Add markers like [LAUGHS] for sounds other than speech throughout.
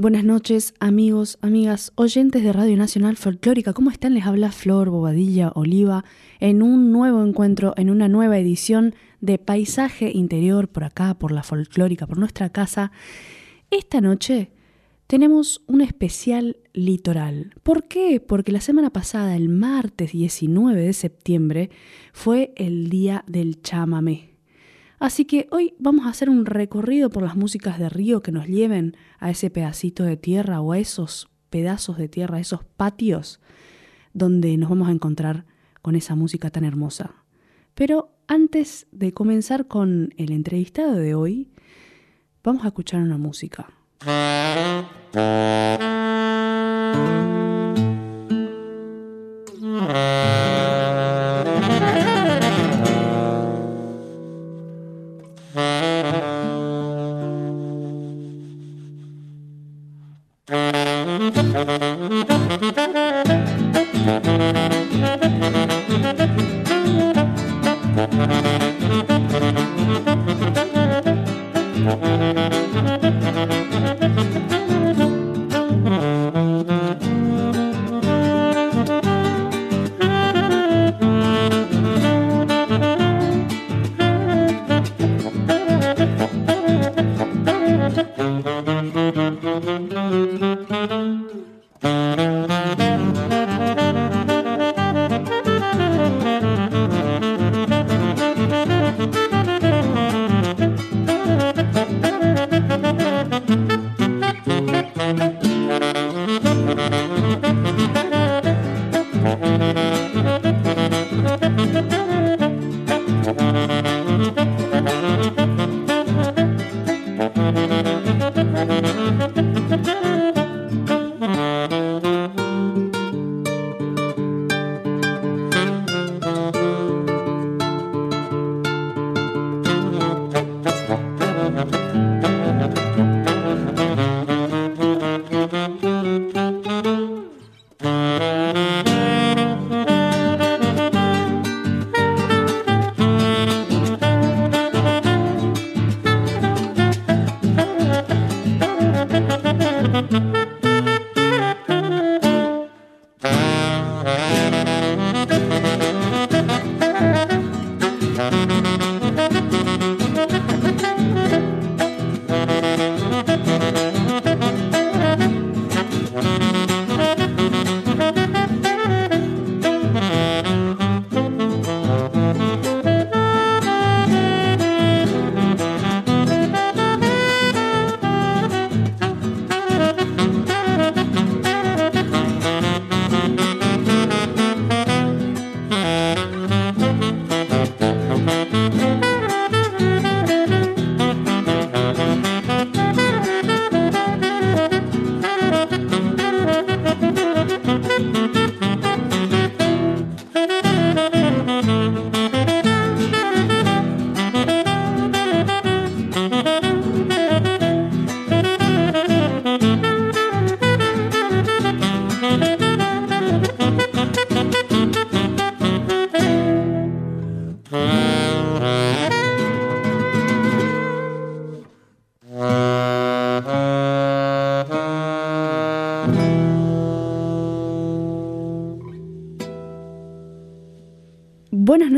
Buenas noches, amigos, amigas, oyentes de Radio Nacional Folclórica. ¿Cómo están? Les habla Flor Bobadilla Oliva en un nuevo encuentro, en una nueva edición de Paisaje Interior por acá, por la Folclórica, por nuestra casa. Esta noche tenemos un especial litoral. ¿Por qué? Porque la semana pasada, el martes 19 de septiembre, fue el día del chamamé. Así que hoy vamos a hacer un recorrido por las músicas de río que nos lleven a ese pedacito de tierra o a esos pedazos de tierra, esos patios donde nos vamos a encontrar con esa música tan hermosa. Pero antes de comenzar con el entrevistado de hoy, vamos a escuchar una música. [LAUGHS]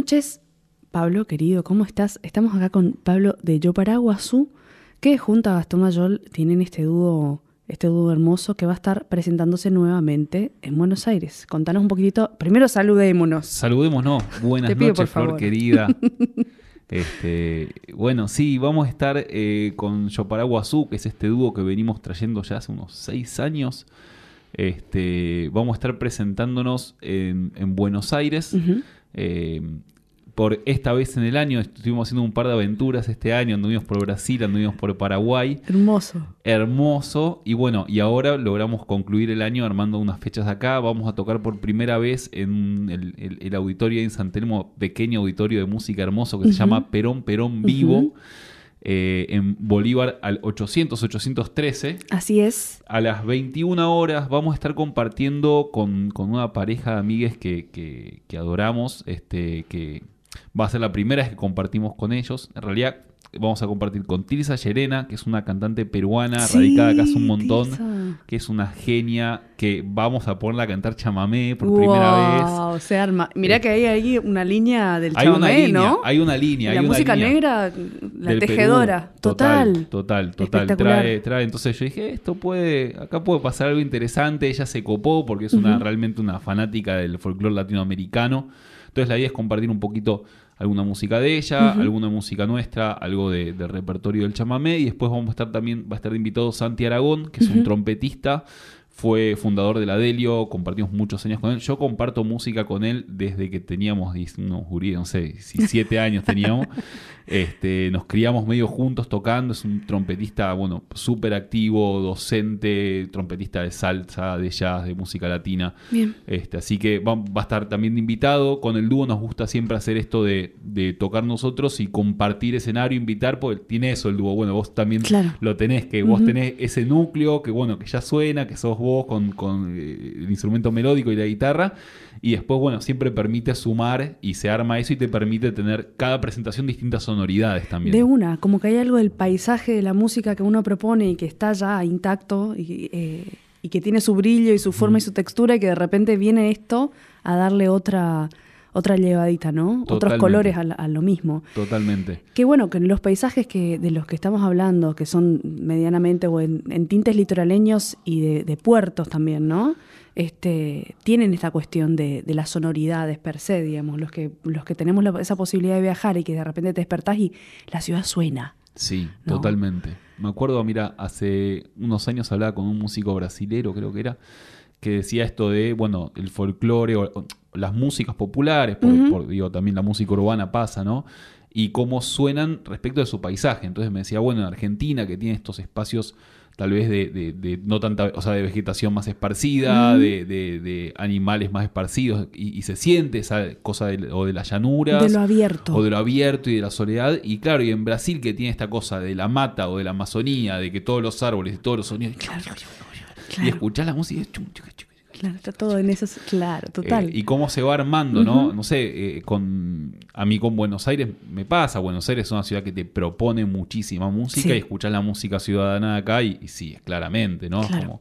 noches, Pablo, querido, ¿cómo estás? Estamos acá con Pablo de Yo Paraguazú, que junto a Gastón Mayol tienen este dúo, este dúo hermoso que va a estar presentándose nuevamente en Buenos Aires. Contanos un poquitito, primero saludémonos. Saludémonos, buenas Te pido, noches, por Flor favor. querida. [LAUGHS] Este, bueno, sí, vamos a estar eh, con Yoparaguazú, que es este dúo que venimos trayendo ya hace unos seis años. Este, vamos a estar presentándonos en, en Buenos Aires. Eh, por esta vez en el año. Estuvimos haciendo un par de aventuras este año, anduvimos por Brasil, anduvimos por Paraguay. Hermoso. Hermoso. Y bueno, y ahora logramos concluir el año armando unas fechas acá. Vamos a tocar por primera vez en el, el, auditorio en San Telmo, pequeño auditorio de música hermoso que se llama Perón Perón Vivo. Eh, en Bolívar al 800-813. Así es. A las 21 horas vamos a estar compartiendo con, una pareja de amigues que, que, que, adoramos, este, que va a ser la primera vez que compartimos con ellos. En realidad vamos a compartir con Tirsa Llerena, que es una cantante peruana radicada acá hace un montón, que es una genia, que vamos a ponerla a cantar chamamé por primera vez. se arma. Mirá que hay ahí una línea del chamamé, ¿no? Hay una línea. La música negra, la tejedora. Total. Total, total. Trae, trae. Entonces yo dije, esto puede, acá puede pasar algo interesante. Ella se copó porque es una realmente una fanática del folclore latinoamericano. Entonces la idea es compartir un poquito alguna música de ella, alguna música nuestra, algo de, del repertorio del chamamé y después vamos a estar también, va a estar invitado Santi Aragón, que es un trompetista, fue fundador de la Delio, compartimos muchos años con él. Yo comparto música con él desde que teníamos, no, no sé, siete años teníamos. [LAUGHS] Este, nos criamos medio juntos tocando. Es un trompetista, bueno, súper activo, docente, trompetista de salsa, de jazz, de música latina. Bien. Este, así que va, a estar también de invitado. Con el dúo nos gusta siempre hacer esto de, tocar nosotros y compartir escenario, invitar, porque tiene eso el dúo. Bueno, vos también lo tenés, que vos tenés ese núcleo, que bueno, que ya suena, que sos vos con, con eh, el instrumento melódico y la guitarra y después, bueno, siempre permite sumar y se arma eso y te permite tener cada presentación distintas sonoridades también. De una, como que hay algo del paisaje de la música que uno propone y que está ya intacto y, eh, que tiene su brillo y su forma y su textura y que de repente viene esto a darle otra otra llevadita, ¿no? Otros colores a, lo mismo. Totalmente. Qué bueno que en los paisajes que, de los que estamos hablando, que son medianamente o en, tintes litoraleños y de, puertos también, ¿no? este, tienen esta cuestión de, las sonoridades per se, digamos, los que, los que tenemos esa posibilidad de viajar y que de repente te despertás y la ciudad suena. Sí, totalmente. Me acuerdo, mira, hace unos años hablaba con un músico brasilero, creo que era, que decía esto de, bueno, el folclore o, las músicas populares, por, digo, también la música urbana pasa, ¿no? Y cómo suenan respecto de su paisaje. Entonces me decía, bueno, en Argentina, que tiene estos espacios tal vez de, no tanta, o sea, de vegetación más esparcida, de, animales más esparcidos, y, se siente esa cosa de, o de las llanuras. De lo abierto. O de lo abierto y de la soledad. Y claro, y en Brasil que tiene esta cosa de la mata o de la Amazonía, de que todos los árboles, y todos los sonidos, y escuchar la música, Claro, está todo en eso, claro, total. Eh, y cómo se va armando, ¿no? No sé, eh, con a mí con Buenos Aires me pasa, Buenos Aires es una ciudad que te propone muchísima música y escuchar la música ciudadana de acá y, sí, claramente, ¿no? Como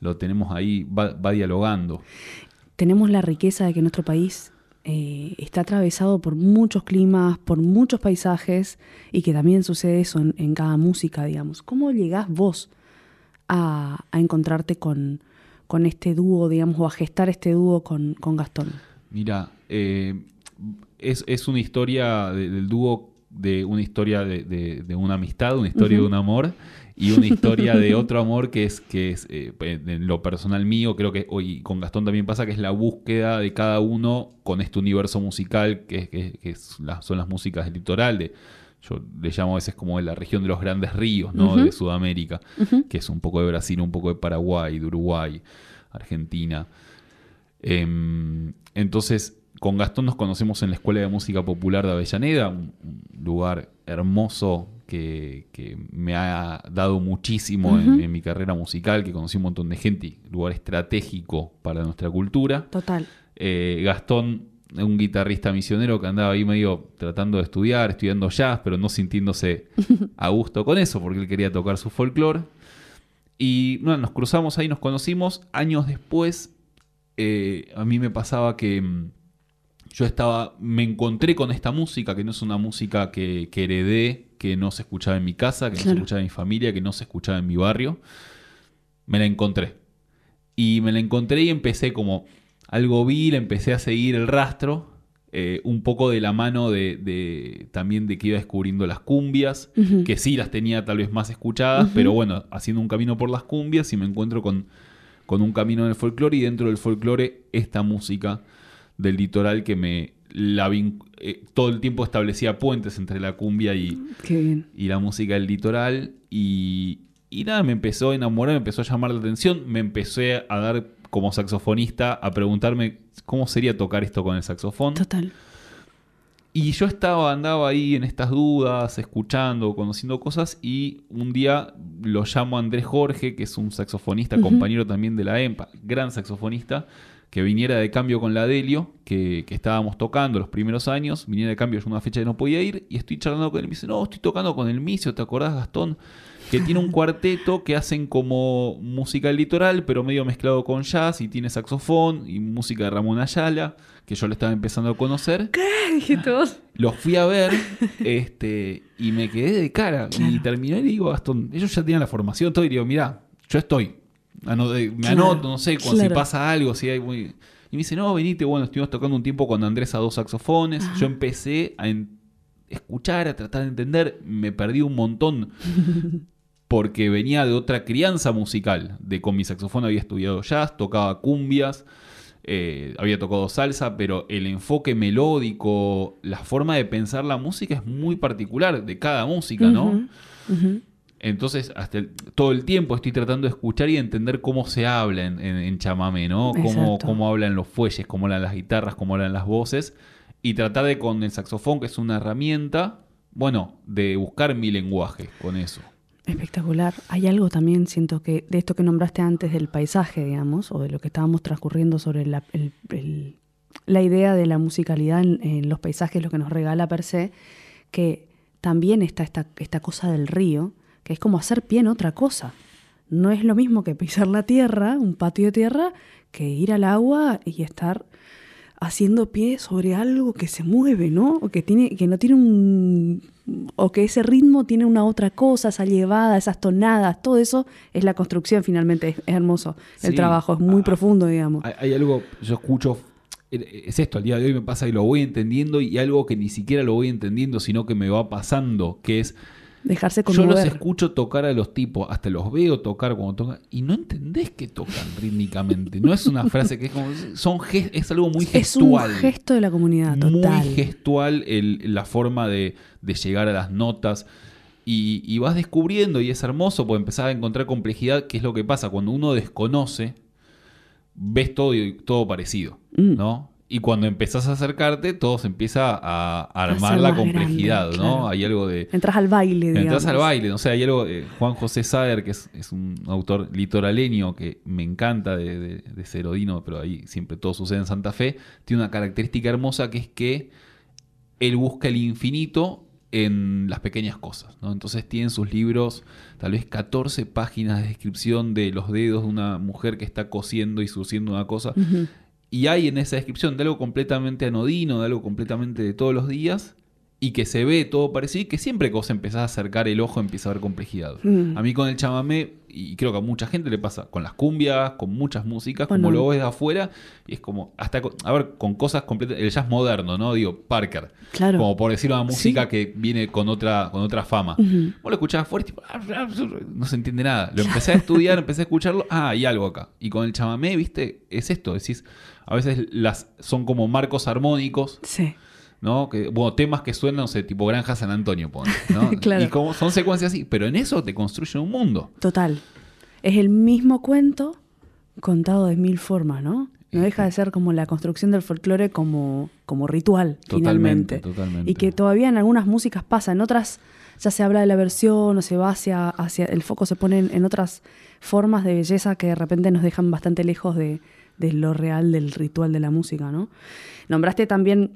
lo tenemos ahí, va, dialogando. Tenemos la riqueza de que nuestro país eh, está atravesado por muchos climas, por muchos paisajes y que también sucede eso en, cada música, digamos. ¿Cómo llegás vos a encontrarte con con este dúo, digamos, o a gestar este dúo con, Gastón? Mira, eh, es, una historia del dúo, de una historia de, una amistad, una historia de un amor y una historia de otro amor que es, que es eh, en lo personal mío, creo que hoy con Gastón también pasa, que es la búsqueda de cada uno con este universo musical que, que, son las músicas del litoral, de, yo le llamo a veces como de la región de los grandes ríos, ¿no? De Sudamérica, que es un poco de Brasil, un poco de Paraguay, de Uruguay, Argentina. Em, entonces, con Gastón nos conocemos en la Escuela de Música Popular de Avellaneda, un, lugar hermoso que, me ha dado muchísimo en, mi carrera musical, que conocí un montón de gente, lugar estratégico para nuestra cultura. Total. Eh, Gastón un guitarrista misionero que andaba ahí medio tratando de estudiar, estudiando jazz, pero no sintiéndose [LAUGHS] a gusto con eso, porque él quería tocar su folclore. Y bueno, nos cruzamos ahí, nos conocimos. Años después, eh, a mí me pasaba que mm, yo estaba, me encontré con esta música, que no es una música que, heredé, que no se escuchaba en mi casa, que no se escuchaba en mi familia, que no se escuchaba en mi barrio. Me la encontré. Y me la encontré y empecé como algo vi, empecé a seguir el rastro, eh, un poco de la mano de, también de que iba descubriendo las cumbias, que sí las tenía tal vez más escuchadas, pero bueno, haciendo un camino por las cumbias y me encuentro con, con un camino en el folclore y dentro del folclore esta música del litoral que me la vin- eh, todo el tiempo establecía puentes entre la cumbia y la música del litoral. Y, y nada, me empezó a enamorar, me empezó a llamar la atención. Me empecé a dar como saxofonista a preguntarme cómo sería tocar esto con el saxofón. Total. Y yo estaba, andaba ahí en estas dudas, escuchando, conociendo cosas, y un día lo llamo a Andrés Jorge, que es un saxofonista, compañero también de la EMPA, gran saxofonista, que viniera de cambio con la Delio, que, que estábamos tocando los primeros años, viniera de cambio, yo una fecha que no podía ir, y estoy charlando con él, y me dice, no, estoy tocando con el Micio, ¿te acordás, Gastón? Que tiene un cuarteto que hacen como música litoral, pero medio mezclado con jazz, y tiene saxofón, y música de Ramón Ayala, que yo le estaba empezando a conocer. Dije todos. Los fui a ver [LAUGHS] este, y me quedé de cara. Y terminé y digo, Gastón, ellos ya tenían la formación, todo, y digo, mira, yo estoy. Ano- eh, me Claro, anoto, no sé, cuando, si pasa algo, si hay muy... Y me dice, no, venite, bueno, estuvimos tocando un tiempo con Andrés a dos saxofones. Ajá. Yo empecé a escuchar, a tratar de entender, me perdí un montón. [LAUGHS] Porque venía de otra crianza musical. De con mi saxofón había estudiado jazz, tocaba cumbias, eh, había tocado salsa, pero el enfoque melódico, la forma de pensar la música es muy particular de cada música, ¿no? Entonces, hasta el- todo el tiempo estoy tratando de escuchar y de entender cómo se habla en, en- en chamamé, ¿no? Cómo, cómo hablan los fuelles, cómo hablan las guitarras, cómo hablan las voces. Y tratar de con el saxofón, que es una herramienta, bueno, de buscar mi lenguaje con eso. Espectacular. Hay algo también, siento que, de esto que nombraste antes del paisaje, digamos, o de lo que estábamos transcurriendo sobre la, la idea de la musicalidad en, en los paisajes, lo que nos regala per se, que también está esta, esta cosa del río, que es como hacer pie en otra cosa. No es lo mismo que pisar la tierra, un patio de tierra, que ir al agua y estar haciendo pie sobre algo que se mueve, ¿no? O que tiene, que no tiene un o que ese ritmo tiene una otra cosa, esa llevada, esas tonadas, todo eso es la construcción finalmente, es, es hermoso. El Sí. trabajo es muy Ah, profundo, digamos. Hay, hay algo, yo escucho, eh, es esto, al día de hoy me pasa y lo voy entendiendo y algo que ni siquiera lo voy entendiendo, sino que me va pasando, que es, Dejarse yo los escucho tocar a los tipos, hasta los veo tocar cuando tocan, y no entendés que tocan rítmicamente. No es una frase que es como, son es algo muy es un gestual. gesto de la comunidad, total. Muy gestual el- la forma de, de llegar a las notas. Y, y vas descubriendo, y es hermoso, porque empezar a encontrar complejidad, que es lo que pasa cuando uno desconoce, ves todo, todo parecido, Mm. ¿no? Y cuando empezás a acercarte, todo se empieza a, armar la complejidad, grande, ¿no? claro. Hay algo de... Entras al baile, digamos. Entras al baile, o sea, hay algo, eh, Juan José Sader, que es, es un autor litoraleño que me encanta de, de, de Cerodino, pero ahí siempre todo sucede en Santa Fe, tiene una característica hermosa que es que él busca el infinito en las pequeñas cosas, ¿no? Entonces tiene en sus libros tal vez 14 páginas de descripción de los dedos de una mujer que está cosiendo y surciendo una cosa. Y hay en esa descripción de algo completamente anodino, de algo completamente de todos los días, y que se ve todo parecido, y que siempre que vos empezás a acercar el ojo empieza a haber complejidad. Mm. A mí con el chamamé, y creo que a mucha gente le pasa, con las cumbias, con muchas músicas, Bueno. como lo ves de afuera, y es como, hasta, con- a ver, con cosas completas, el jazz moderno, ¿no? Digo, Parker. Claro. Como por decir una música Sí. que viene con otra, con otra fama. Ujú. Vos lo escuchabas fuerte, tipo, no se entiende nada. Lo empecé a estudiar, empecé a escucharlo. Ah, hay algo acá. Y con el chamamé, viste, es esto. Decís, a veces las son como marcos armónicos, Sí. ¿No? Que, bueno, temas que suenan, no sé, tipo Granja San Antonio, ¿no? [LAUGHS] Claro. Y como son secuencias así, pero en eso te construyen un mundo. Total. Es el mismo cuento contado de mil formas, ¿no? No deja de ser como la construcción del folclore como, como ritual, Totalmente, finalmente. totalmente. Y que todavía en algunas músicas pasa, en otras ya se habla de la versión o se va hacia, hacia el foco se pone en, en otras formas de belleza que de repente nos dejan bastante lejos de, de lo real del ritual de la música, ¿no? Nombraste también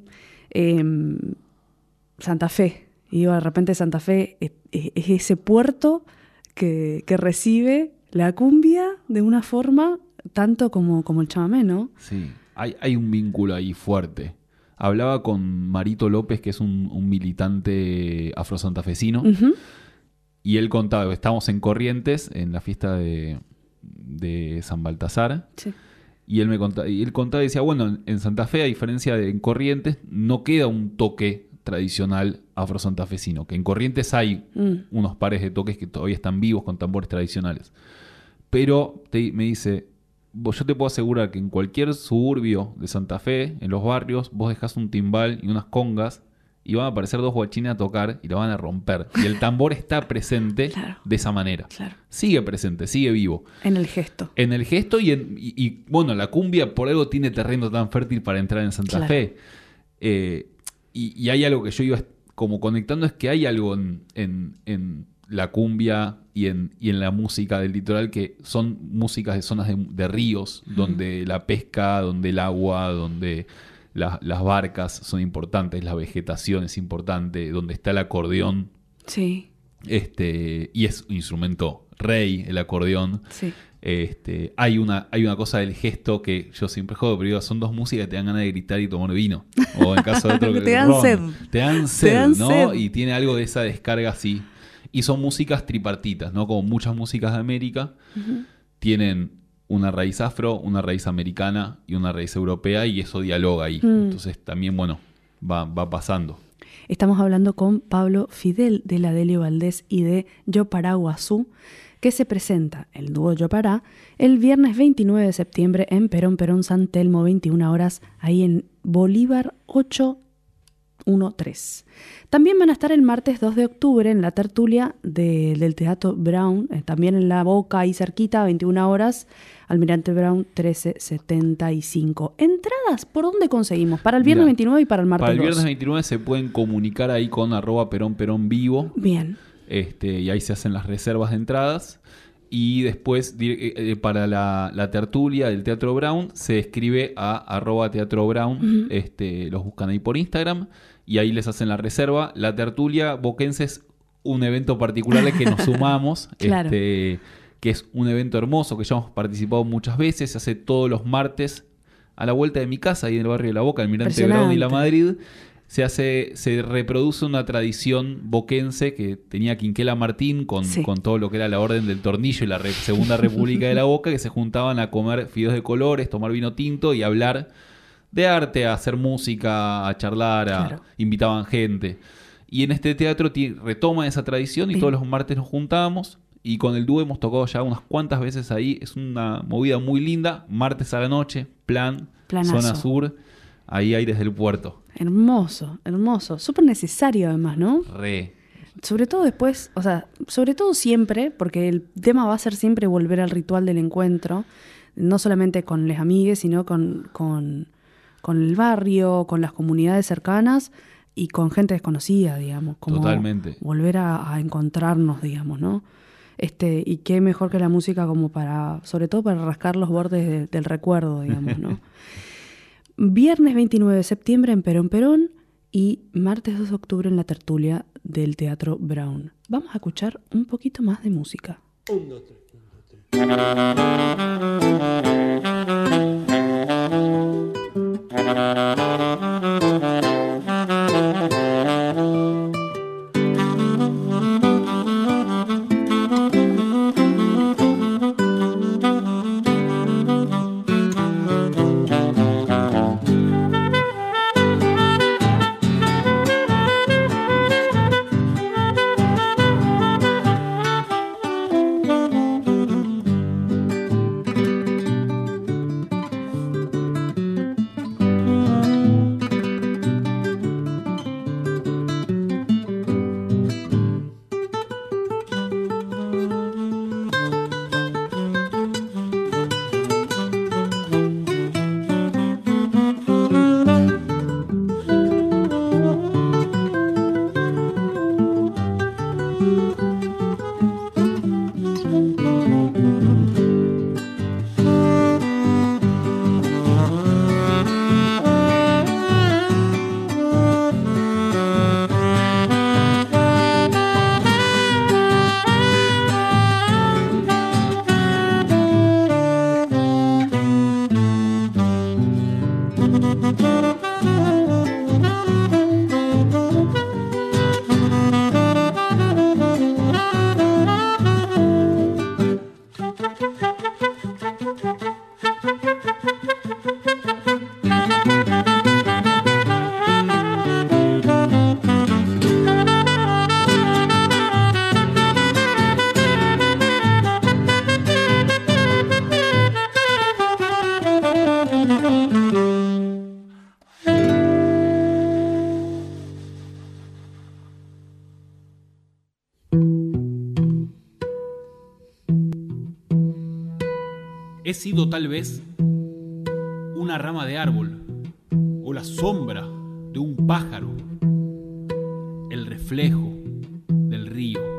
eh, Santa Fe. Y digo, de repente Santa Fe es, es- es ese puerto que, que recibe la cumbia de una forma tanto como, como el chamamé, ¿no? Sí, hay, hay un vínculo ahí fuerte. Hablaba con Marito López, que es un, un militante afrosantafesino. Ujú. Y él contaba, que estábamos en Corrientes, en la fiesta de, de San Baltasar, Sí. Y él me contaba, y él contaba y decía, bueno, en, Santa Fe, a diferencia de en Corrientes, no queda un toque tradicional afrosantafesino, que en Corrientes hay Mm. unos pares de toques que todavía están vivos con tambores tradicionales. Pero te- me dice, yo te puedo asegurar que en cualquier suburbio de Santa Fe, en los barrios, vos dejás un timbal y unas congas y van a aparecer dos guachines a tocar y lo van a romper. Y el tambor está presente [LAUGHS] Claro. de esa manera. Claro. Sigue presente, sigue vivo. En el gesto. En el gesto y, en- y- y, bueno, la cumbia por algo tiene terreno tan fértil para entrar en Santa Claro. Fe. Eh, y, y hay algo que yo iba como conectando, es que hay algo en, en- en la cumbia y en, y en la música del litoral que son músicas de zonas de, de ríos, donde la pesca, donde el agua, donde la- las barcas son importantes, la vegetación es importante, donde está el acordeón, Sí, este, y es un instrumento rey, el acordeón. sí. Este, hay, una, hay una cosa del gesto que yo siempre juego, pero digo, son dos músicas que te dan ganas de gritar y tomar vino. O en caso de otro, [LAUGHS] te dan ron. sed. Te dan sed, dan ¿no? sed. Y tiene algo de esa descarga así. Y son músicas tripartitas, ¿no? Como muchas músicas de América. Tienen una raíz afro, una raíz americana y una raíz europea y eso dialoga ahí. Mm. Entonces también, bueno, va, va pasando. Estamos hablando con Pablo Fidel de la Delio Valdés y de Yo Pará Guazú, que se presenta el dúo Yo Pará el viernes 29 de septiembre en Perón Perón San Telmo, 21 horas, ahí en Bolívar 813. También van a estar el martes 2 de octubre en la tertulia de- del Teatro Brown, eh, también en La Boca, ahí cerquita, 21 horas, Almirante Brown 1375. Entradas, ¿por dónde conseguimos? Para el viernes Mira, 29 y para el martes Para el 2. viernes 29 se pueden comunicar ahí con arroba perón perón vivo Bien. este, y ahí se hacen las reservas de entradas. Y después, eh, eh, para la, la tertulia del Teatro Brown, se escribe a arroba Teatro Brown. este, los buscan ahí por Instagram y ahí les hacen la reserva. La tertulia boquense es un evento particular al que nos [LAUGHS] sumamos. Claro. este, que es un evento hermoso que ya hemos participado muchas veces. Se hace todos los martes a la vuelta de mi casa, ahí en el barrio de La Boca, Almirante Brown y La. Madrid se hace, se reproduce una tradición boquense que tenía Quinquela Martín con, Sí. con todo lo que era la Orden del Tornillo y la Re- Segunda República de la Boca, que se juntaban a comer fideos de colores, tomar vino tinto y hablar de arte, a hacer música, a charlar, a- Claro. invitaban gente. Y en este teatro retoma esa tradición y todos los martes nos juntábamos. Y con el dúo hemos tocado ya unas cuantas veces ahí. Es una movida muy linda. Martes a la noche, plan, Planazo. zona sur, ahí aires del puerto. Hermoso, hermoso. Súper necesario además, ¿no? Re. Sobre todo después, o sea, sobre todo siempre, porque el tema va a ser siempre volver al ritual del encuentro, no solamente con les amigues, sino con, con, con el barrio, con las comunidades cercanas y con gente desconocida, digamos. Como Totalmente. Volver a, a encontrarnos, digamos, ¿no? Este, y qué mejor que la música como para, sobre todo para rascar los bordes de- del recuerdo, digamos, ¿no? [LAUGHS] Viernes 29 de septiembre en Perón Perón y martes 2 de octubre en la tertulia del Teatro Brown. Vamos a escuchar un poquito más de música. He sido tal vez una rama de árbol o la sombra de un pájaro, el reflejo del río.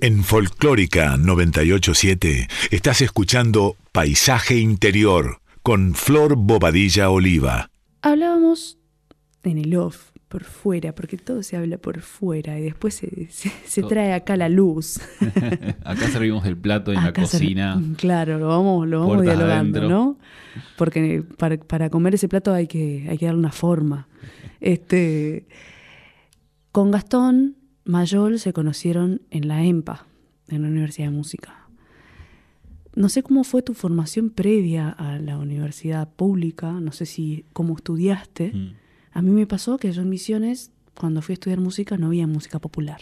En Folclórica 987 estás escuchando Paisaje Interior con Flor Bobadilla Oliva. Hablábamos en el off, por fuera, porque todo se habla por fuera y después se, trae acá la luz. [LAUGHS] acá servimos el plato en la cocina. claro, lo vamos, lo vamos dialogando, ¿no? Porque para, comer ese plato hay que, hay que darle una forma. Este, con Gastón Mayol se conocieron en la EMPA, en la Universidad de Música. No sé cómo fue tu formación previa a la universidad pública, no sé si cómo estudiaste. Mm. A mí me pasó que yo en Misiones, cuando fui a estudiar música, no había música popular,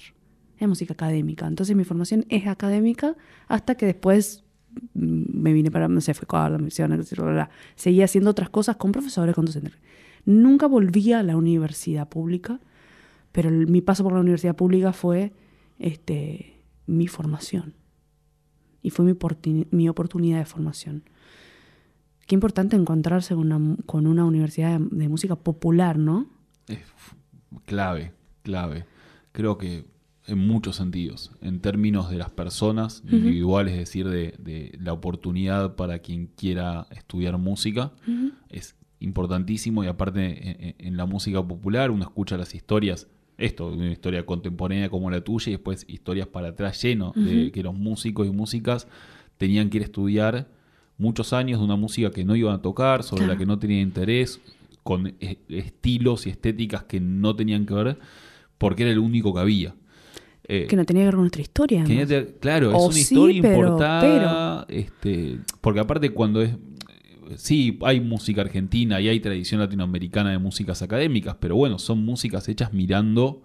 era música académica. Entonces mi formación es académica hasta que después mm, me vine para, no sé, fue a la Misiones, seguía haciendo otras cosas con profesores, con docentes. Nunca volví a la universidad pública pero mi paso por la universidad pública fue este, mi formación. Y fue mi, oportunidad de formación. Qué importante encontrarse con una, con una universidad de, música popular, ¿no? Es clave, clave. Creo que en muchos sentidos, en términos de las personas individuales, es decir, de, la oportunidad para quien quiera estudiar música, es importantísimo y aparte en, la música popular uno escucha las historias esto, una historia contemporánea como la tuya y después historias para atrás lleno de que los músicos y músicas tenían que ir a estudiar muchos años de una música que no iban a tocar, sobre la que no tenían interés, con estilos y estéticas que no tenían que ver, porque era el único que había. Eh, que no tenía que ver con nuestra historia. que claro, es una sí, historia pero- importada. Este, porque aparte cuando es... Sí, hay música argentina y hay tradición latinoamericana de músicas académicas, pero bueno, son músicas hechas mirando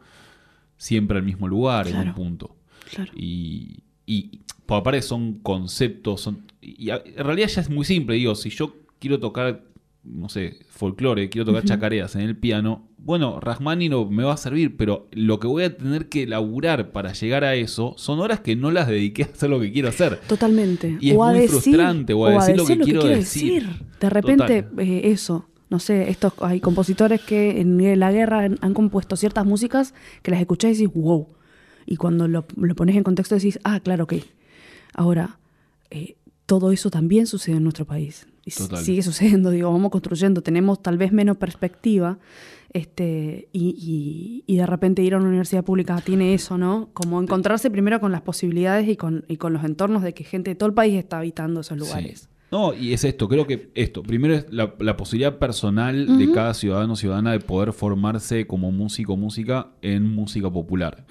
siempre al mismo lugar en un punto. Claro. Y, y por aparte son conceptos, son, y en realidad ya es muy simple, digo, si yo quiero tocar, no sé, folclore, quiero tocar chacareas en el piano, bueno, Rachmaninoff me va a servir, pero lo que voy a tener que elaborar para llegar a eso son horas que no las dediqué a hacer lo que quiero hacer. Totalmente. Y es o a muy decir, frustrante, o a decir lo que quiero decir. De repente, eh, eso. No sé, estos hay compositores que en la guerra han, han compuesto ciertas músicas que las escuchás y decís, wow. Y cuando lo, lo pones en contexto decís, ah, claro, ok. Ahora, eh, todo eso también sucede en nuestro país. Y Total. sigue sucediendo, [LAUGHS] digo, vamos construyendo, tenemos tal vez menos perspectiva. Este, y, y- y de repente ir a una universidad pública tiene eso, ¿no? Como encontrarse primero con las posibilidades y con, y con los entornos de que gente de todo el país está habitando esos lugares. Sí. No, y es esto, creo que esto, primero es la, la posibilidad personal de cada ciudadano o ciudadana de poder formarse como músico o música en música popular.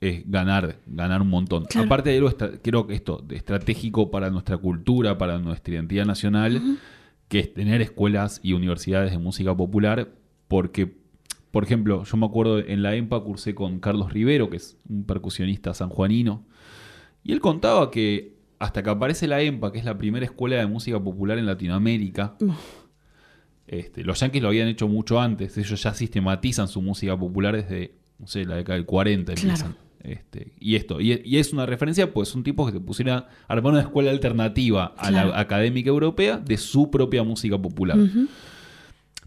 Es ganar, ganar un montón. Claro. Aparte de algo, creo que esto, estratégico para nuestra cultura, para nuestra identidad nacional, que es tener escuelas y universidades de música popular, porque, por ejemplo, yo me acuerdo en la EMPA cursé con Carlos Rivero, que es un percusionista sanjuanino, y él contaba que hasta que aparece la EMPA, que es la primera escuela de música popular en Latinoamérica, este, los yankees lo habían hecho mucho antes, ellos ya sistematizan su música popular desde, no sé, la década del 40 Claro. empiezan. Este, y esto, y, y es una referencia, pues son tipos que se pusieron a armar una escuela alternativa a Claro. la académica europea de su propia música popular.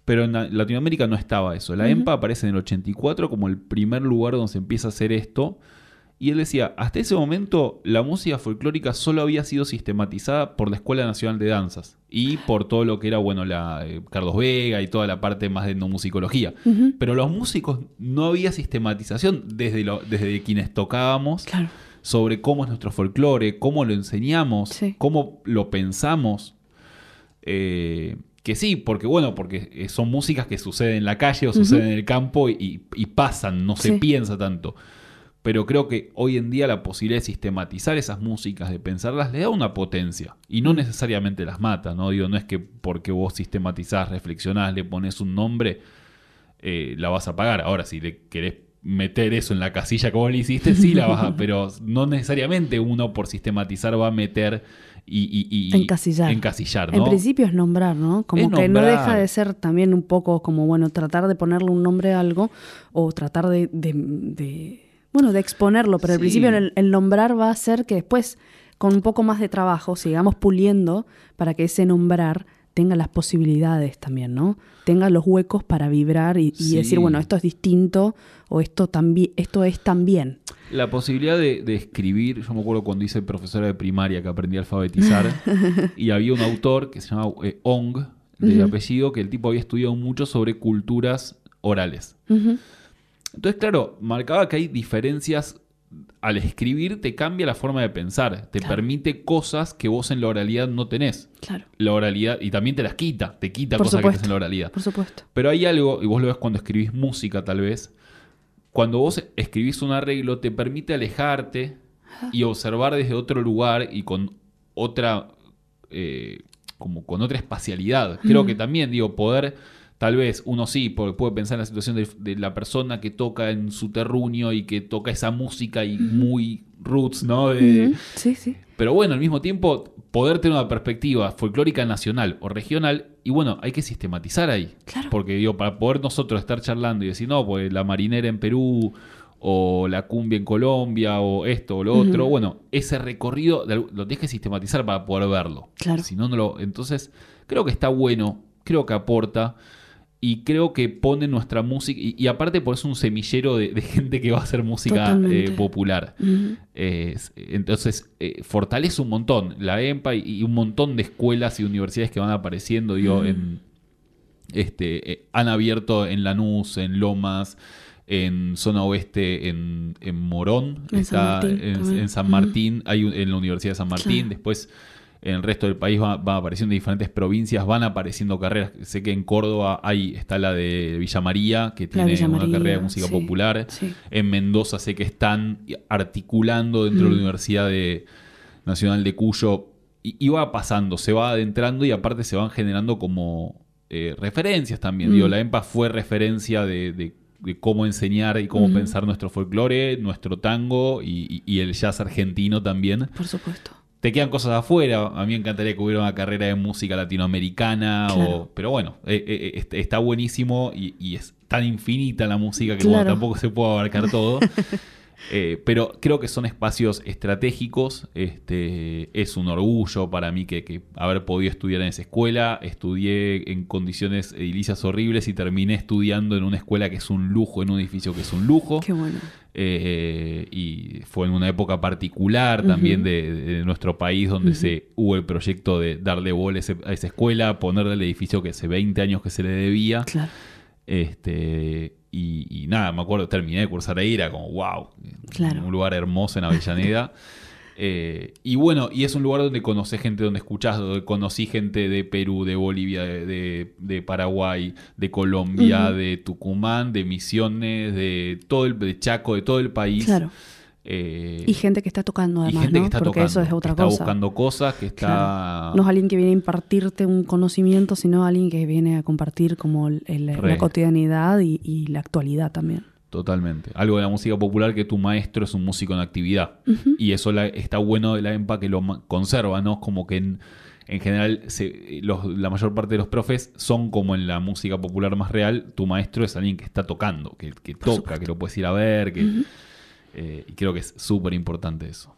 Pero en la- Latinoamérica no estaba eso. La EMPA aparece en el 84 como el primer lugar donde se empieza a hacer esto. Y él decía, hasta ese momento la música folclórica solo había sido sistematizada por la Escuela Nacional de Danzas y por todo lo que era, bueno, la eh, Carlos Vega y toda la parte más de etnomusicología. Ujú. Pero los músicos no había sistematización desde, lo- desde quienes tocábamos Claro. sobre cómo es nuestro folclore, cómo lo enseñamos, Sí. cómo lo pensamos. Eh, que sí, porque bueno, porque eh, son músicas que suceden en la calle o suceden en el campo y, y pasan, no se piensa tanto. Pero creo que hoy en día la posibilidad de sistematizar esas músicas, de pensarlas, le da una potencia. Y Mm. no necesariamente las mata, ¿no? Digo, no es que porque vos sistematizás, reflexionás, le pones un nombre, eh, la vas a pagar. Ahora, si le querés meter eso en la casilla como le hiciste, sí la vas a, [LAUGHS] pero no necesariamente uno por sistematizar va a meter y, y- y- Encasillar. encasillar, En ¿no? principio es nombrar, ¿no? Como Es que no deja de ser también un poco como, bueno, tratar de ponerle un nombre a algo o tratar de, de- de- bueno, de exponerlo, pero al Sí. principio el, el nombrar va a hacer que después, con un poco más de trabajo, sigamos puliendo para que ese nombrar tenga las posibilidades también, ¿no? Tenga los huecos para vibrar y, y Sí. decir, bueno, esto es distinto o esto, también, esto es también. La posibilidad de, de escribir, yo me acuerdo cuando hice profesora de primaria que aprendí a alfabetizar, [LAUGHS] y había un autor que se llamaba eh, Ong, de apellido, que el tipo había estudiado mucho sobre culturas orales. Ujú. Entonces, claro, marcaba que hay diferencias. Al escribir te cambia la forma de pensar, te Claro. permite cosas que vos en la oralidad no tenés. Claro, La oralidad, y también te las quita, te quita Por cosas que tenés en la oralidad. por supuesto. Pero hay algo, y vos lo ves cuando escribís música tal vez, cuando vos escribís un arreglo te permite alejarte y observar desde otro lugar y con otra, eh, como con otra espacialidad. Creo que también, digo, poder, tal vez uno sí, porque puede pensar en la situación de, de la persona que toca en su terruño y que toca esa música y muy roots, ¿no? De- Ujú. Sí, sí. pero bueno, al mismo tiempo, poder tener una perspectiva folclórica nacional o regional, y bueno, hay que sistematizar ahí. Claro. Porque digo, para poder nosotros estar charlando y decir, no, pues la marinera en Perú, o la cumbia en Colombia, o esto o lo otro, bueno, ese recorrido lo tienes que sistematizar para poder verlo. Claro. Si no, no lo. Entonces, creo que está bueno, creo que aporta. Y creo que pone nuestra música. Y, y aparte, pues es un semillero de, de gente que va a hacer música eh, popular. Eh, entonces, eh, fortalece un montón la EMPA y, y un montón de escuelas y universidades que van apareciendo, digo, en, este, eh, han abierto en Lanús, en Lomas, en zona oeste, en, en Morón, En está San Martín en, San. Martín, hay un- en la Universidad de San Martín, Claro. después en el resto del país va, va apareciendo en diferentes provincias, van apareciendo carreras. Sé que en Córdoba hay, está la de Villa María, que tiene una María, carrera de música sí, popular. sí. En Mendoza sé que están articulando dentro de la Mm. Universidad de- Nacional de Cuyo. Y, y va pasando, se va adentrando y aparte se van generando como eh, referencias también. Mm. Digo, la EMPA fue referencia de, de- de cómo enseñar y cómo Ujú. pensar nuestro folclore, nuestro tango y, y- y el jazz argentino también. Por supuesto. Te quedan cosas afuera. A mí me encantaría que hubiera una carrera de música latinoamericana. Claro. O, pero bueno, eh, eh, est- está buenísimo y, y es tan infinita la música que Claro. bueno, tampoco se puede abarcar todo. [LAUGHS] Eh, pero creo que son espacios estratégicos. Este, es un orgullo para mí que, que haber podido estudiar en esa escuela. Estudié en condiciones edilicias horribles y terminé estudiando en una escuela que es un lujo, en un edificio que es un lujo. Qué bueno. Eh, y fue en una época particular también de, de nuestro país donde se hubo el proyecto de darle bola a esa escuela, ponerle el edificio que hace 20 años que se le debía. Claro. Este, y, y nada, me acuerdo, terminé de cursar ahí, era como, wow, Claro. un lugar hermoso en Avellaneda. [LAUGHS] Eh, y bueno, y es un lugar donde conocí gente, donde escuchás, donde conocí gente de Perú, de Bolivia, de, de- de Paraguay, de Colombia, de Tucumán, de Misiones, de todo el de Chaco, de todo el país. Claro. Eh, Y gente que está tocando y además, gente ¿no? que está Porque tocando, eso es que otra está cosa. buscando cosas, que está... Claro. No es alguien que viene a impartirte un conocimiento, sino alguien que viene a compartir como el- el- Re. la cotidianidad y, y la actualidad también. Totalmente. Algo de la música popular que tu maestro es un músico en actividad. Y eso la- está bueno de la EMPA que lo conserva, ¿no? Como que en, en general se- los- la mayor parte de los profes son como en la música popular más real. Tu maestro es alguien que está tocando, que, que toca, supuesto. que lo puedes ir a ver. Que. Eh, y creo que es súper importante eso.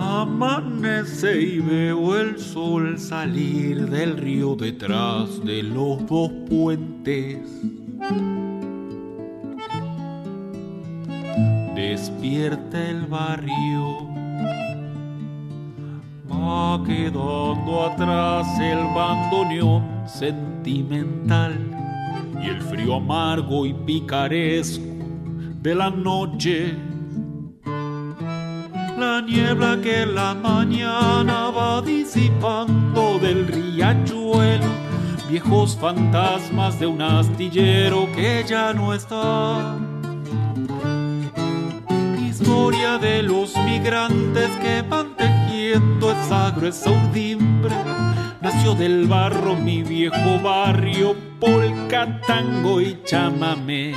Amanece y veo el sol salir del río detrás de los dos puentes. Despierta el barrio. Va quedando atrás el bandoneón sentimental y el frío amargo y picaresco de la noche. La niebla que la mañana va disipando del riachuelo, viejos fantasmas de un astillero que ya no está. Historia de los migrantes que van tejiendo esa gruesa urdimbre. Nació del barro mi viejo barrio, polka, tango y chamamé.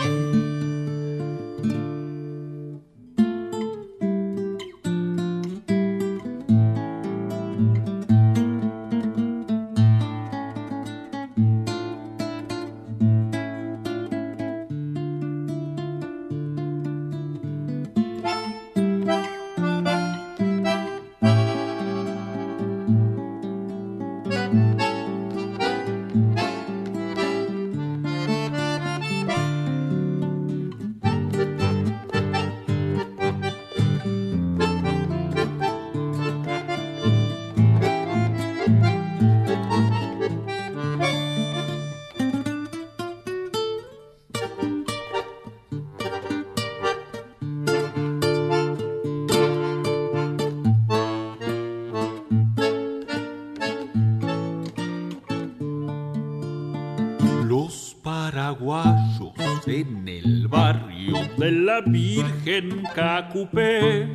En el barrio de la Virgen Cacupé.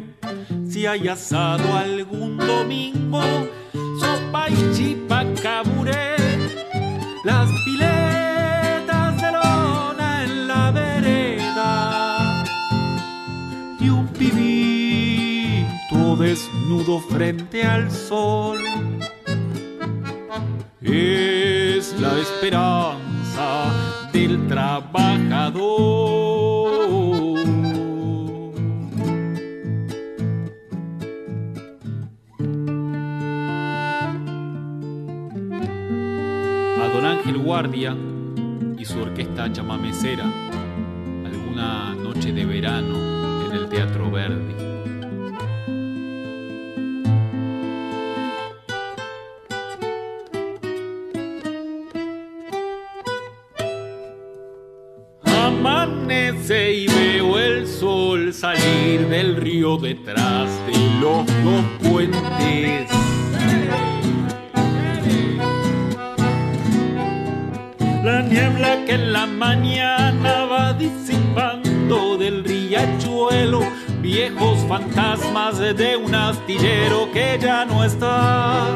Si hay asado algún domingo, sopa y chipa caburé. Las piletas de lona en la vereda. Y un pibito desnudo frente al sol es la esperanza del trabajador. A don Ángel Guardia y su orquesta chamamecera, alguna noche de verano en el Teatro Verdi. Y veo el sol salir del río detrás de los dos puentes. La niebla que en la mañana va disipando del riachuelo, viejos fantasmas de un astillero que ya no está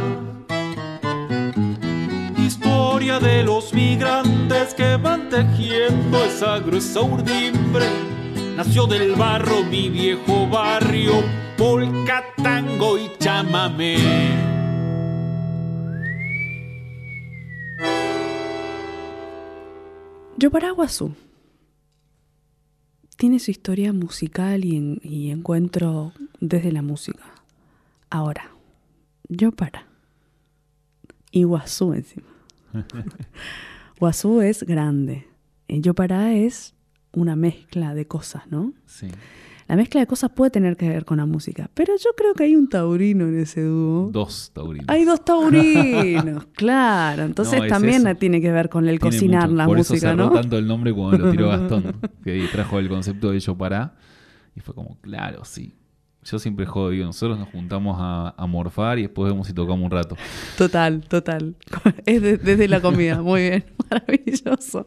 historia de los migrantes que van tejiendo esa gruesa urdimbre. Nació del barro mi viejo barrio, polka, tango y chamamé. Yoparaguazú tiene su historia musical y, en- y encuentro desde la música. Ahora, Yopara. Iguazú encima. [LAUGHS] Guazú es grande. Yopara es una mezcla de cosas, ¿no? Sí. La mezcla de cosas puede tener que ver con la música, pero yo creo que hay un taurino en ese dúo. Dos taurinos. Hay dos taurinos, [LAUGHS] claro. Entonces No, es también eso. tiene que ver con el Tiene cocinar mucho. la Por música, eso cerró ¿no? tanto el nombre cuando lo tiró Gastón, [LAUGHS] que trajo el concepto de Yo Pará. Y fue como, claro, sí. Yo siempre jodo, digo, nosotros nos juntamos a, a morfar y después vemos si tocamos un rato. Total, total. [LAUGHS] Es de- desde la comida, [LAUGHS] muy bien, [LAUGHS] maravilloso.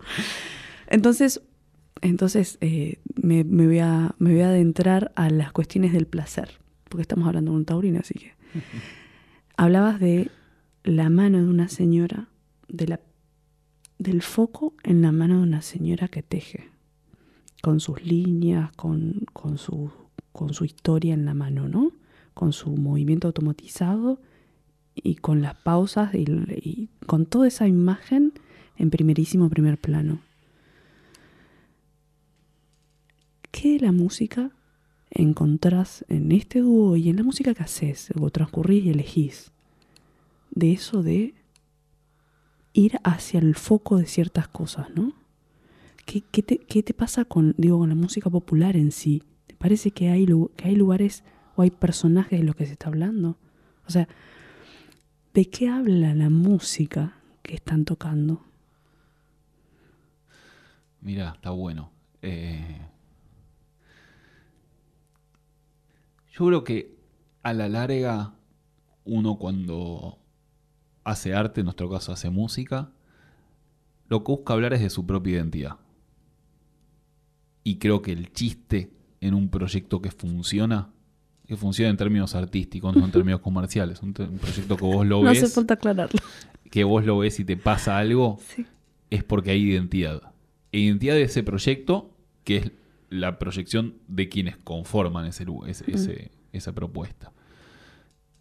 Entonces, entonces eh, me, me voy a, me voy a adentrar a las cuestiones del placer, porque estamos hablando de un taurino, así que. Hablabas de la mano de una señora, de la, del foco en la mano de una señora que teje, con sus líneas, con, con, su, con su historia en la mano, ¿no? Con su movimiento automatizado y con las pausas y, con toda esa imagen en primerísimo primer plano. ¿Qué de la música encontrás en este dúo y en la música que haces o transcurrís y elegís? De eso de ir hacia el foco de ciertas cosas, ¿no? ¿Qué, qué te, qué te pasa con, digo, con la música popular en sí? ¿Te parece que hay, que hay lugares o hay personajes de los que se está hablando? O sea, ¿de qué habla la música que están tocando? Mira, está bueno. Eh, yo creo que a la larga, uno cuando hace arte, en nuestro caso hace música, lo que busca hablar es de su propia identidad. Y creo que el chiste en un proyecto que funciona, que funciona en términos artísticos, no en términos [LAUGHS] comerciales, un, proyecto que vos lo No hace ves, falta aclararlo. que vos lo ves y te pasa algo, Sí. es porque hay identidad. E Identidad de ese proyecto, que es la proyección de quienes conforman ese- ese- esa propuesta.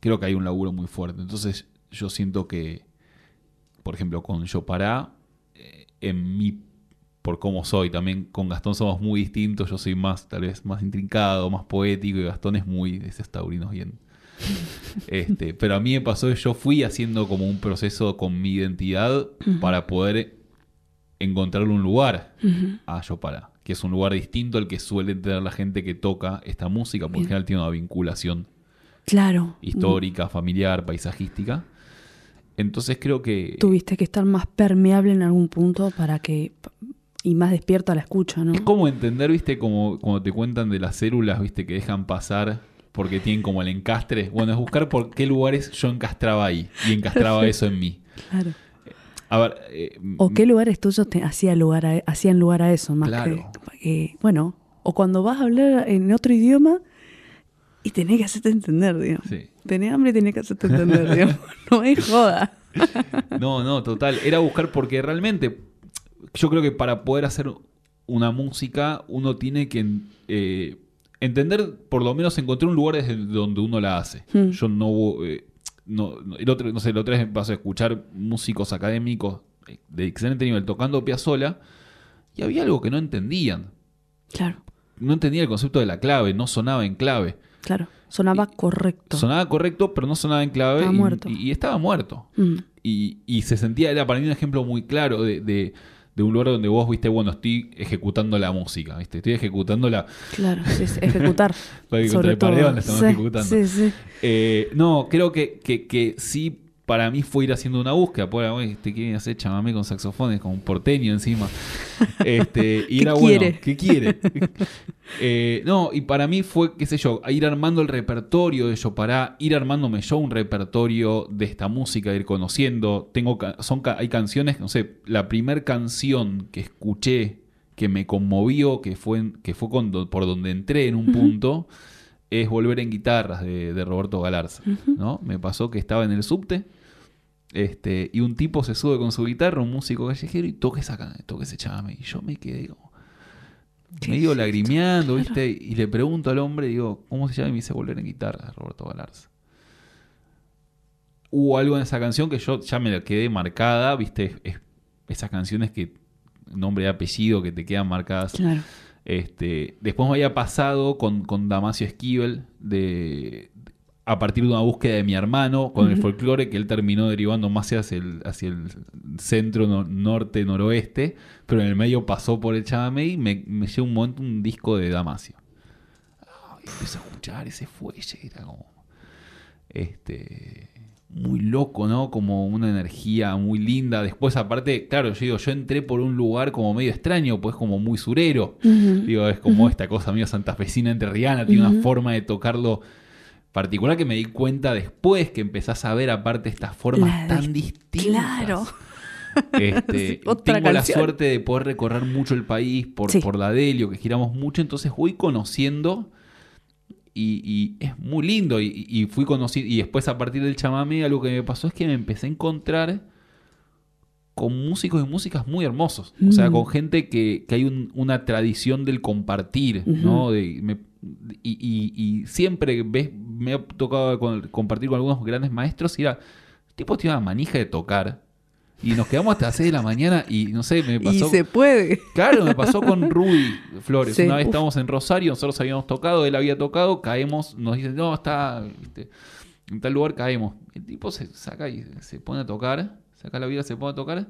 Creo que hay un laburo muy fuerte. Entonces, yo siento que, por ejemplo, con Yo Pará, eh, en mi, por cómo soy, también con Gastón somos muy distintos. Yo soy más, tal vez, más intrincado, más poético, y Gastón es muy de esos taurinos bien. [LAUGHS] Este, pero a mí me pasó que yo fui haciendo como un proceso con mi identidad para poder encontrarle un lugar a Yo Para, que es un lugar distinto al que suele tener la gente que toca esta música, porque en general tiene una vinculación Claro. histórica, familiar, paisajística. Entonces creo que Tuviste que estar más permeable en algún punto para que. Y más despierto a la escucha, ¿no? es como entender, viste, como cuando te cuentan de las células, viste, que dejan pasar porque tienen como el encastre. Bueno, es buscar por qué lugares yo encastraba ahí y encastraba [LAUGHS] eso en mí. Claro. A ver, eh, ¿O qué lugares tuyos te hacía lugar a, hacían lugar a eso? Más Claro. que, que- Bueno, o cuando vas a hablar en otro idioma y tenés que hacerte entender, digamos. Sí. Tenés hambre y tenés que hacerte entender, digamos. [LAUGHS] No es joda. No, no, total. Era buscar porque realmente yo creo que para poder hacer una música uno tiene que eh, entender, por lo menos encontrar un lugar desde donde uno la hace. Hmm. Yo no, eh, no, el otro, no sé, el otro me pasó a escuchar músicos académicos de excelente nivel tocando Piazzolla y había algo que no entendían. Claro, No entendía el concepto de la clave, no sonaba en clave. claro. Sonaba correcto. Sonaba correcto, pero no sonaba en clave Estaba y- muerto. y- y estaba muerto. Mm, Y, y se sentía, era para mí un ejemplo muy claro de, de- de un lugar donde vos, viste, bueno, estoy ejecutando la música, viste, estoy ejecutando la... claro, sí, sí, ejecutar. [LAUGHS] Para que sobre todo. paredón la estamos Sí, ejecutando. Sí, sí. Eh, no, creo que, que, que sí, para mí fue ir haciendo una búsqueda. Pues, "Oye, este quiere hacer chamamé con saxofones, con un porteño encima. [LAUGHS] Este, y ¿Qué era quiere? bueno, ¿qué quiere? [LAUGHS] Eh, no, y para mí fue, qué sé yo, ir armando el repertorio de Yopará, ir armándome yo un repertorio de esta música, ir conociendo. Tengo, son, hay canciones, no sé, la primer canción que escuché que me conmovió, que fue, que fue por donde entré en un punto, es Volver en Guitarras de, de Roberto Galarza. ¿no? Me pasó que estaba en el subte este, y un tipo se sube con su guitarra, un músico callejero, y toca esa, can- toca ese chame. Y yo me quedé como ¿Qué medio lagrimeando, Claro. ¿viste? Y le pregunto al hombre, digo, ¿cómo se llama? Y me dice Volver en Guitarras de Roberto Galarza. Hubo algo en esa canción que yo ya me la quedé marcada, ¿viste? Es- esas canciones que nombre y apellido que te quedan marcadas. Claro. Este, después me había pasado con, con Damasio Esquivel de, a partir de una búsqueda de mi hermano con el folclore que él terminó derivando más hacia el, hacia el centro, no- norte, noroeste, pero en el medio pasó por el chamamé y me, me llegó un momento un disco de Damasio. Ay, empecé a escuchar ese fuelle, era como este muy loco, ¿no? Como una energía muy linda. Después, aparte, claro, yo digo, yo entré por un lugar como medio extraño, pues como muy surero. Digo, es como esta cosa medio santafesina entrerriana, tiene una forma de tocarlo particular que me di cuenta después que empezás a ver aparte estas formas La tan dis- distintas. Claro. Este, [LAUGHS] tengo la suerte de poder recorrer mucho el país por, Sí. por la Delio, que giramos mucho, entonces voy conociendo y, y es muy lindo. Y, y fui conociendo, y después a partir del chamamé, algo que me pasó es que me empecé a encontrar con músicos y músicas muy hermosos. O sea, Mm. con gente que, que hay un- una tradición del compartir. ¿no? De- me- y, y- y siempre ves, me ha tocado con- compartir con algunos grandes maestros y era, el tipo tiene una manija de tocar. Y nos quedamos hasta las 6 de la mañana y no sé, me Y pasó. se puede. Claro, me pasó con Rudy Flores. Sí, Una vez uf. estábamos en Rosario, nosotros habíamos tocado, él había tocado, caemos, nos dicen, no, está viste, en tal lugar, caemos. El tipo se saca y se pone a tocar, saca la vida, se pone a tocar.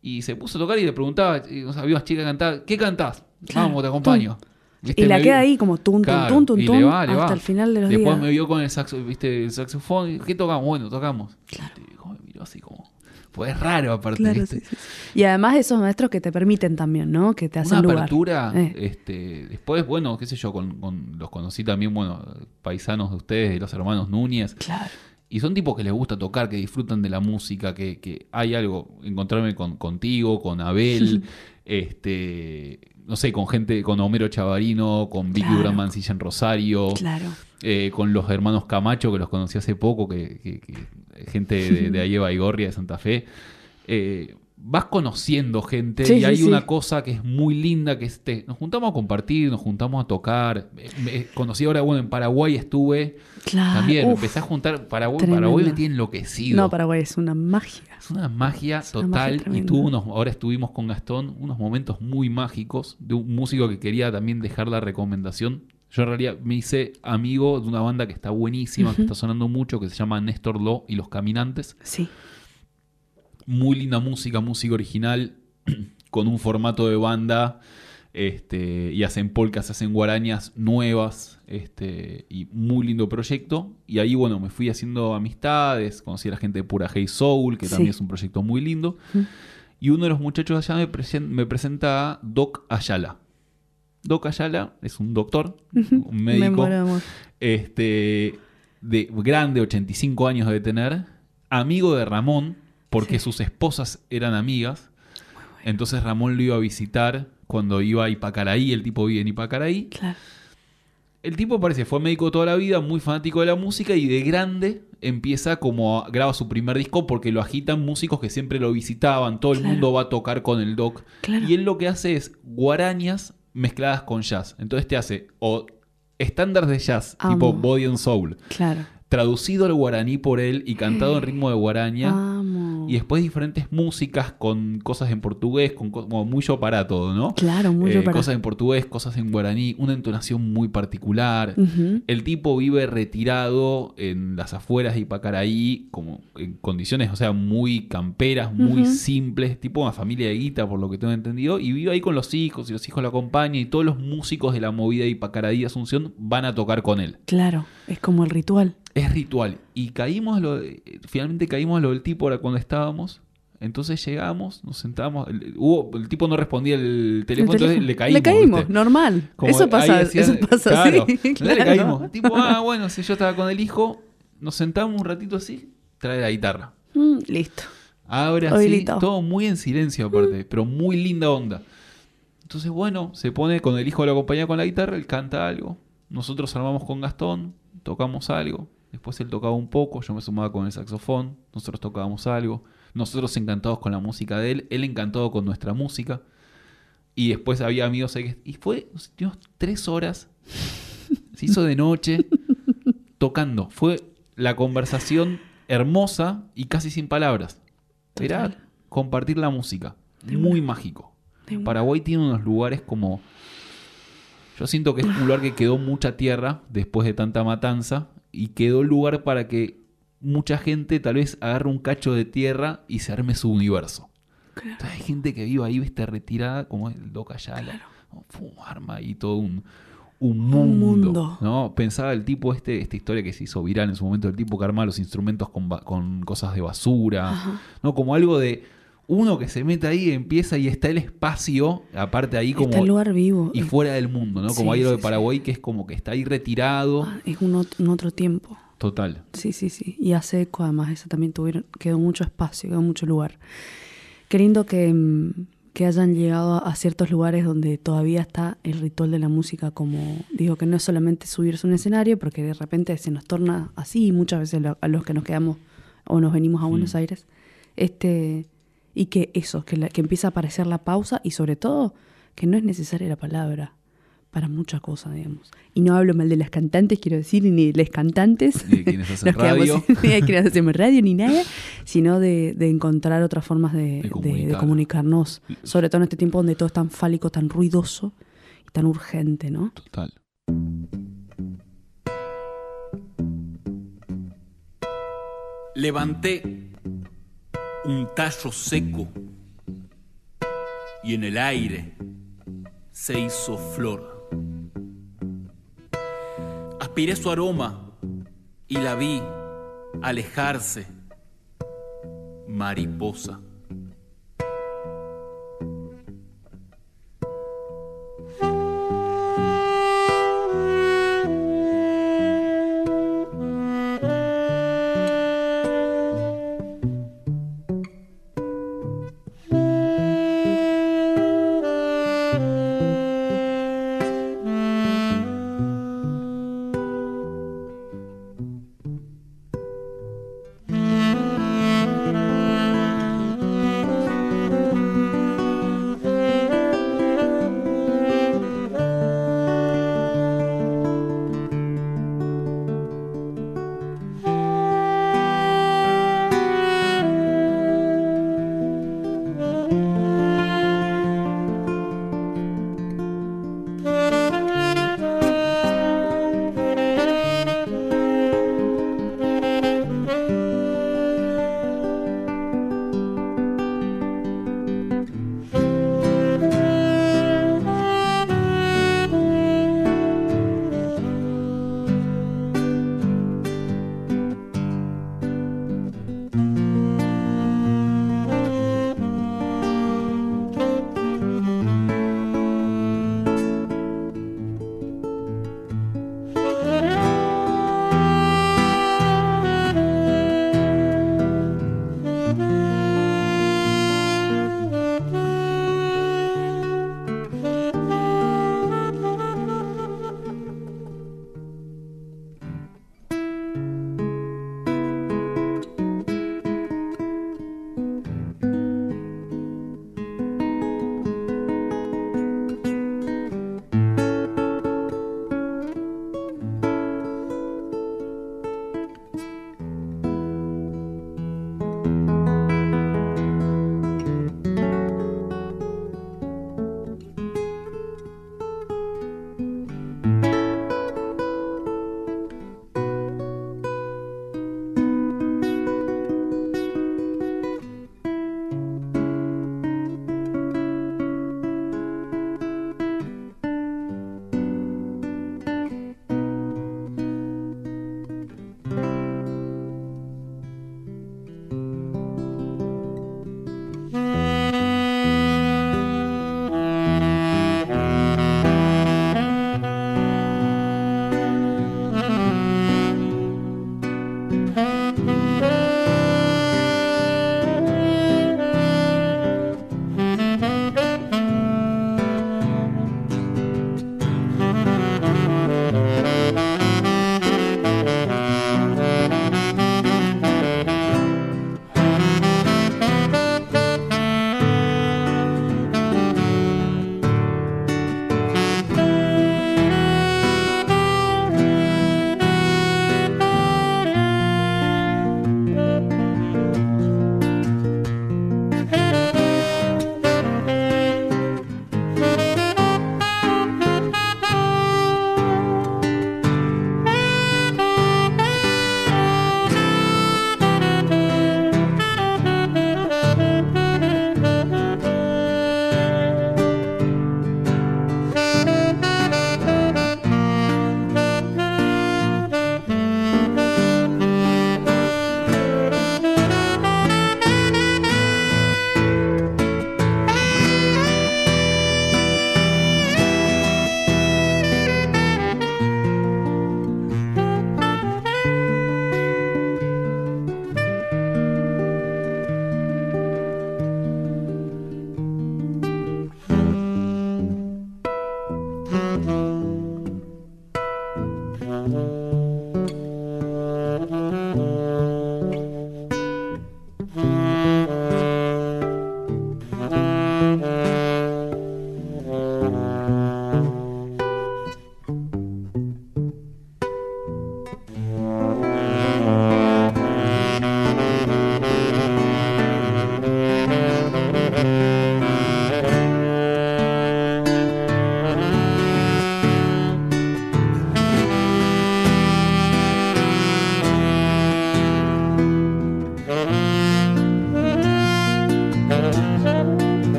Y se puso a tocar y le preguntaba, y, o sea, había unas chicas cantaban, ¿qué cantás? Vamos, te acompaño. ¿Viste? Y la Me queda ahí como tun, Claro, tun, y tun, le va, le hasta va. el final de los Después días. me vio con el, saxo, ¿viste? el saxofón. ¿Qué tocamos? Bueno, tocamos. Y dijo, me miró así como. Pues es raro, aparte. Claro, ¿viste? sí. Y además esos maestros que te permiten también, ¿no? Que te hacen Una lugar. apertura. Eh. Este, después, bueno, qué sé yo, con, con- los conocí también, bueno, paisanos de ustedes, de los hermanos Núñez. Claro. Y son tipos que les gusta tocar, que disfrutan de la música, que, que hay algo. Encontrarme con, contigo, con Abel, [LAUGHS] este, no sé, con gente, con Homero Chavarino, con Vicky Claro. Durán Mancilla en Rosario, Claro. eh, con los hermanos Camacho, que los conocí hace poco, que, que- que- gente de, de [LAUGHS] ahí de Baigorria, de Santa Fe. Eh, vas conociendo gente Sí, y hay sí. una cosa que es muy linda, que este, nos juntamos a compartir, nos juntamos a tocar. Eh, conocí ahora, bueno, en Paraguay estuve. Claro. También Uf. empecé a juntar Paraguay. tremendo. Paraguay me tiene enloquecido. No, Paraguay es una magia. Es una magia Es una total magia y tuvo unos, ahora estuvimos con Gastón, unos momentos muy mágicos de un músico que quería también dejar la recomendación. Yo en realidad me hice amigo de una banda que está buenísima, que está sonando mucho, que se llama Néstor Lo y Los Caminantes. Sí. Muy linda música, música original, [CLEARS THROAT] con un formato de banda. Este, y hacen polcas, hacen guarañas nuevas, este, y muy lindo proyecto. Y ahí, bueno, me fui haciendo amistades, conocí a la gente de Pura Hey Soul, que Sí. también es un proyecto muy lindo. Ujú. Y uno de los muchachos allá me, presen- me presenta a Doc Ayala. Doc Ayala es un doctor, un médico, este, de grande, 85 años de tener, amigo de Ramón, porque Sí. sus esposas eran amigas. Entonces Ramón lo iba a visitar cuando iba a Ipacaraí, el tipo vive en Ipacaraí. Claro. El tipo parece, fue médico toda la vida, muy fanático de la música y de grande empieza como a- graba su primer disco porque lo agitan músicos que siempre lo visitaban, todo el mundo va a tocar con el doc. Claro. Y él lo que hace es guarañas mezcladas con jazz. Entonces te hace o estándares de jazz, Amo. tipo Body and Soul, Claro. traducido al guaraní por él y cantado en ritmo de guaraña. Amo. Y después diferentes músicas con cosas en portugués, con co- como muy yo para todo, ¿no? Claro, muy Eh, para. Cosas en portugués, cosas en guaraní, una entonación muy particular. El tipo vive retirado en las afueras de Ipacaraí, como en condiciones, o sea, muy camperas, muy simples, tipo una familia de guita, por lo que tengo entendido, y vive ahí con los hijos, y los hijos lo acompañan, y todos los músicos de la movida de Ipacaraí de Asunción van a tocar con él. Claro, es como el ritual. Es ritual. Y caímos, lo, finalmente caímos lo del tipo ahora cuando estábamos. Entonces llegamos, nos sentamos. El, hubo, el tipo no respondía el teléfono, El entonces le caímos. Le caímos, ¿viste? normal. Como eso pasa, decían, eso pasa claro. [LAUGHS] Le caímos. Tipo, ah, bueno, si yo estaba con el hijo, nos sentamos un ratito así, trae la guitarra. Mm, listo. Así, Habilitado. todo muy en silencio aparte, pero muy linda onda. Entonces, bueno, se pone con el hijo de la compañía con la guitarra, él canta algo. Nosotros armamos con Gastón, tocamos algo. Después él tocaba un poco, yo me sumaba con el saxofón, nosotros tocábamos algo. Nosotros encantados con la música de él, él encantado con nuestra música. Y después había amigos ahí. Y fue, tuvimos tres horas, se hizo de noche, tocando. Fue la conversación hermosa y casi sin palabras. Era compartir la música. De Muy una. mágico. De una. Paraguay tiene unos lugares como... Yo siento que es un lugar que quedó mucha tierra después de tanta matanza y quedó el lugar para que mucha gente tal vez agarre un cacho de tierra y se arme su universo. Claro. Entonces, hay gente que vive ahí, viste, retirada, como el Doca Yala. ¿no? Fum, arma ahí todo un, un mundo. mundo. ¿no? Pensaba el tipo, este, esta historia que se hizo viral en su momento, el tipo que armaba los instrumentos con, con cosas de basura. Ajá. ¿no? Como algo de uno que se mete ahí, empieza y está el espacio, aparte ahí como... Está el lugar vivo. y fuera del mundo, ¿no? Como Sí, hay sí, de Paraguay que es como que está ahí retirado. ah, es un, ot- un otro tiempo. Total. Sí, sí, sí. Y hace eco, además, eso también tuvieron, quedó mucho espacio, quedó mucho lugar. Qué lindo que, mm, que hayan llegado a, ciertos lugares donde todavía está el ritual de la música, como digo, que no es solamente subirse a un escenario, porque de repente se nos torna así, muchas veces lo- a los que nos quedamos o nos venimos a Buenos. Aires, este, y que eso, que, la- que empieza a aparecer la pausa y sobre todo que no es necesaria la palabra para muchas cosas, digamos. Y no hablo mal de las cantantes, quiero decir, ni de las cantantes. [LAUGHS] [LAUGHS] Ni de quienes hacen radio. ni de quienes hacemos radio ni nada, [LAUGHS] sino de, de encontrar otras formas de, De de- de comunicar. comunicarnos, sobre todo en este tiempo donde todo es tan fálico, tan ruidoso y tan urgente, ¿no? Total. Levanté un tallo seco y en el aire se hizo flor. Aspiré su aroma y la vi alejarse, mariposa.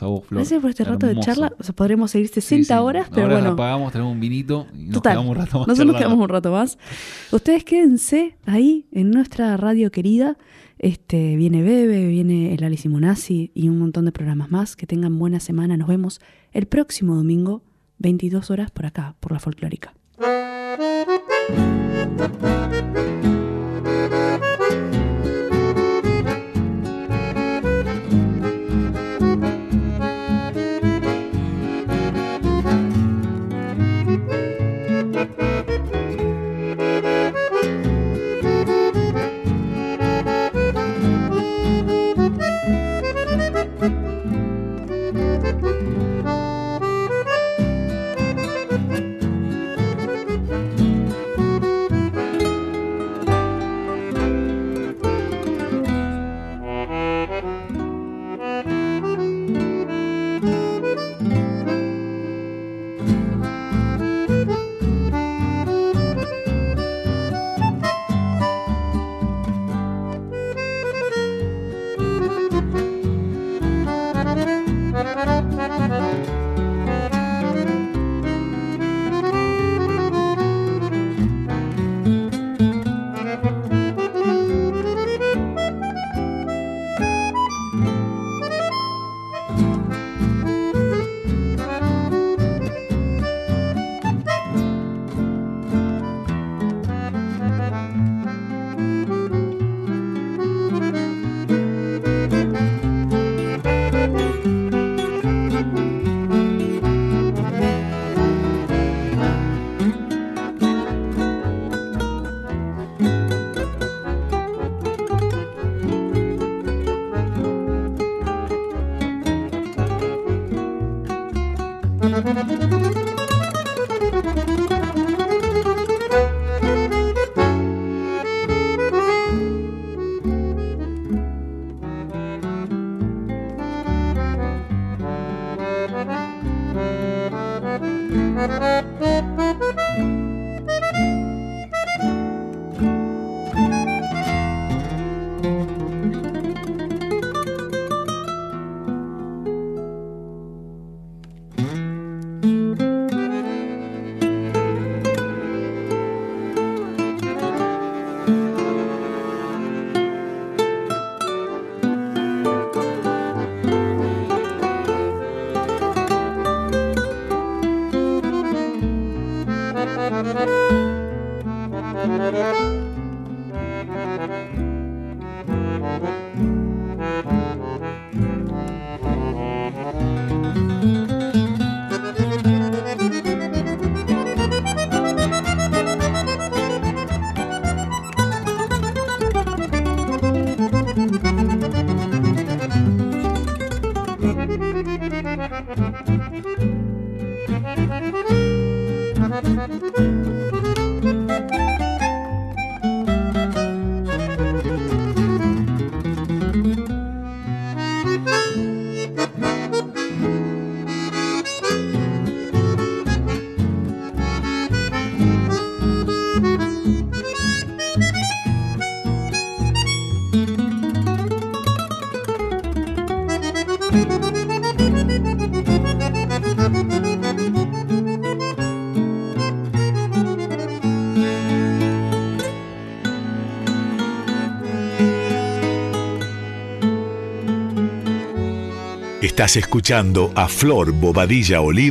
Vos, Flor. Gracias por este rato de charla. O sea, podremos seguir Sí, 60 sí. horas, pero Ahora bueno. apagamos, tenemos un vinito y nos Total. quedamos un rato más Nosotros nos quedamos un rato más. Ustedes quédense ahí en nuestra radio querida. Este, viene Bebe, viene el Ali Simonazzi y un montón de programas más. Que tengan buena semana. Nos vemos el próximo domingo, 22 horas por acá, por la folclórica. Estás escuchando a Flor Bobadilla Oliva